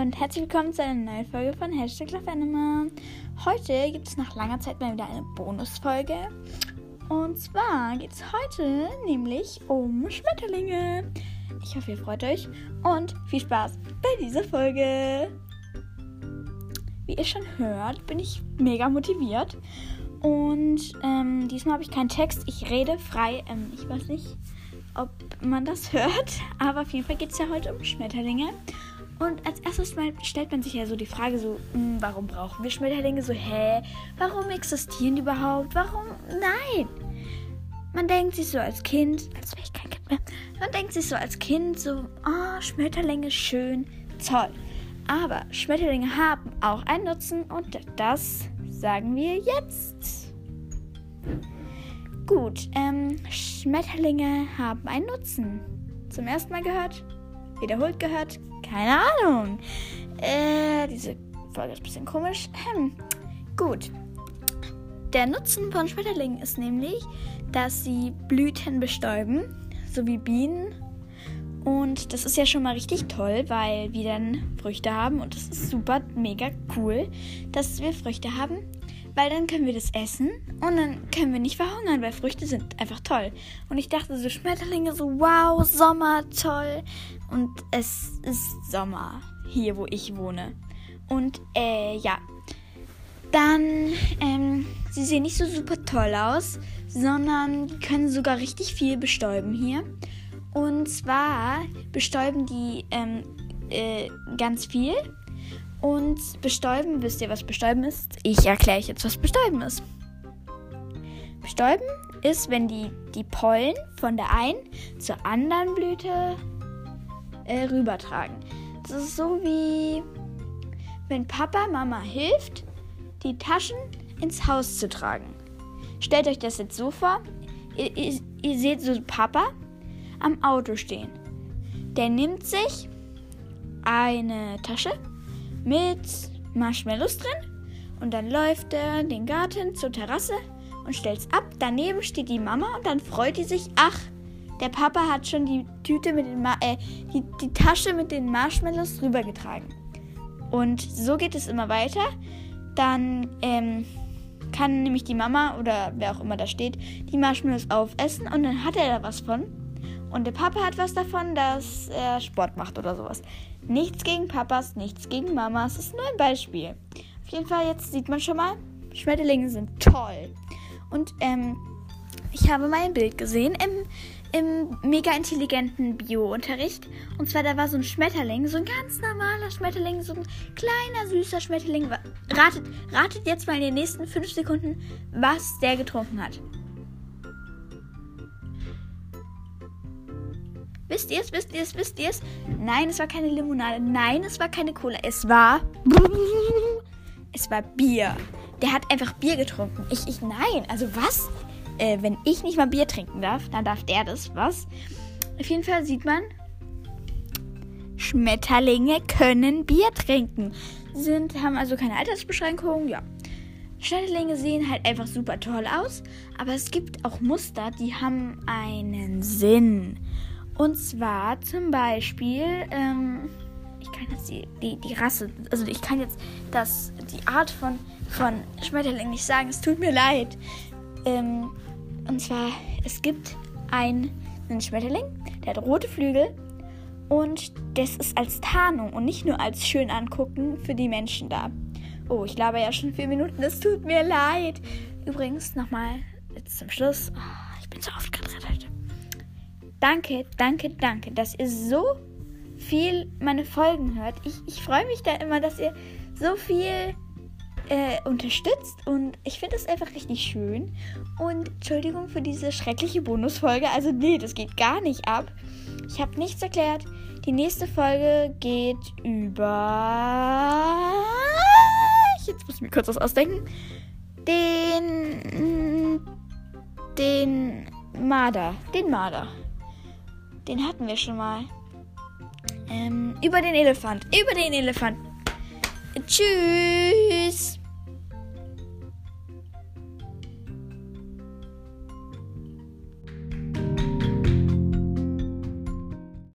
und herzlich willkommen zu einer neuen Folge von Hashtag Love Anime. Heute gibt es nach langer Zeit mal wieder eine Bonusfolge. Und zwar geht es heute nämlich um Schmetterlinge. Ich hoffe, ihr freut euch und viel Spaß bei dieser Folge. Wie ihr schon hört, bin ich mega motiviert. Und ähm, diesmal habe ich keinen Text. Ich rede frei. Ähm, ich weiß nicht, ob man das hört. Aber auf jeden Fall geht es ja heute um Schmetterlinge. Und als erstes mal stellt man sich ja so die Frage so, hm, warum brauchen wir Schmetterlinge? So, hä? Warum existieren die überhaupt? Warum? Nein! Man denkt sich so als Kind, als wäre ich kein Kind mehr, man denkt sich so als Kind so, oh, Schmetterlinge schön, toll. Aber Schmetterlinge haben auch einen Nutzen und das sagen wir jetzt. Gut, ähm, Schmetterlinge haben einen Nutzen. Zum ersten Mal gehört? Wiederholt gehört? Keine Ahnung. Äh, diese Folge ist ein bisschen komisch. Hm. Gut. Der Nutzen von Schmetterlingen ist nämlich, dass sie Blüten bestäuben, so wie Bienen. Und das ist ja schon mal richtig toll, weil wir dann Früchte haben. Und das ist super, mega cool, dass wir Früchte haben weil dann können wir das essen und dann können wir nicht verhungern, weil Früchte sind einfach toll. Und ich dachte so Schmetterlinge so wow, Sommer, toll. Und es ist Sommer hier, wo ich wohne. Und äh, ja. Dann, ähm, sie sehen nicht so super toll aus, sondern können sogar richtig viel bestäuben hier. Und zwar bestäuben die ähm, äh, ganz viel. Und bestäuben, wisst ihr, was bestäuben ist? Ich erkläre euch jetzt, was bestäuben ist. Bestäuben ist, wenn die, die Pollen von der einen zur anderen Blüte äh, rübertragen. Das ist so wie wenn Papa Mama hilft, die Taschen ins Haus zu tragen. Stellt euch das jetzt so vor, ihr, ihr, ihr seht so Papa am Auto stehen. Der nimmt sich eine Tasche mit Marshmallows drin. Und dann läuft er den Garten zur Terrasse und stellt's ab. Daneben steht die Mama und dann freut die sich. Ach, der Papa hat schon die Tüte mit den Ma äh, die, die Tasche mit den Marshmallows rübergetragen. Und so geht es immer weiter. Dann ähm, kann nämlich die Mama oder wer auch immer da steht, die Marshmallows aufessen und dann hat er da was von. Und der Papa hat was davon, dass er Sport macht oder sowas. Nichts gegen Papas, nichts gegen Mamas. Das ist nur ein Beispiel. Auf jeden Fall, jetzt sieht man schon mal, Schmetterlinge sind toll. Und ähm, ich habe mal ein Bild gesehen im, im mega intelligenten Bio-Unterricht. Und zwar, da war so ein Schmetterling, so ein ganz normaler Schmetterling, so ein kleiner, süßer Schmetterling. Ratet, ratet jetzt mal in den nächsten fünf Sekunden, was der getrunken hat. Wisst ihr es? Wisst ihr es? Wisst ihr es? Nein, es war keine Limonade. Nein, es war keine Cola. Es war. Es war Bier. Der hat einfach Bier getrunken. Ich, ich, nein. Also was? Äh, wenn ich nicht mal Bier trinken darf, dann darf der das. Was? Auf jeden Fall sieht man, Schmetterlinge können Bier trinken. Sind, haben also keine Altersbeschränkungen. Ja. Schmetterlinge sehen halt einfach super toll aus. Aber es gibt auch Muster, die haben einen Sinn. Und zwar zum Beispiel, ähm, ich kann jetzt die, die, die Rasse, also ich kann jetzt das, die Art von, von Schmetterling nicht sagen, es tut mir leid. Ähm, und zwar, es gibt einen, Schmetterling, der hat rote Flügel und das ist als Tarnung und nicht nur als schön angucken für die Menschen da. Oh, ich laber ja schon vier Minuten, es tut mir leid. Übrigens, nochmal jetzt zum Schluss. Oh, ich bin so aufgedreht heute. Danke, danke, danke, dass ihr so viel meine Folgen hört. Ich, ich freue mich da immer, dass ihr so viel äh, unterstützt und ich finde es einfach richtig schön. Und Entschuldigung für diese schreckliche Bonusfolge. Also nee, das geht gar nicht ab. Ich habe nichts erklärt. Die nächste Folge geht über... Jetzt muss ich mir kurz was ausdenken. Den... Den Marder. Den Marder. Den hatten wir schon mal. Ähm, über den Elefant. Über den Elefant. Tschüss.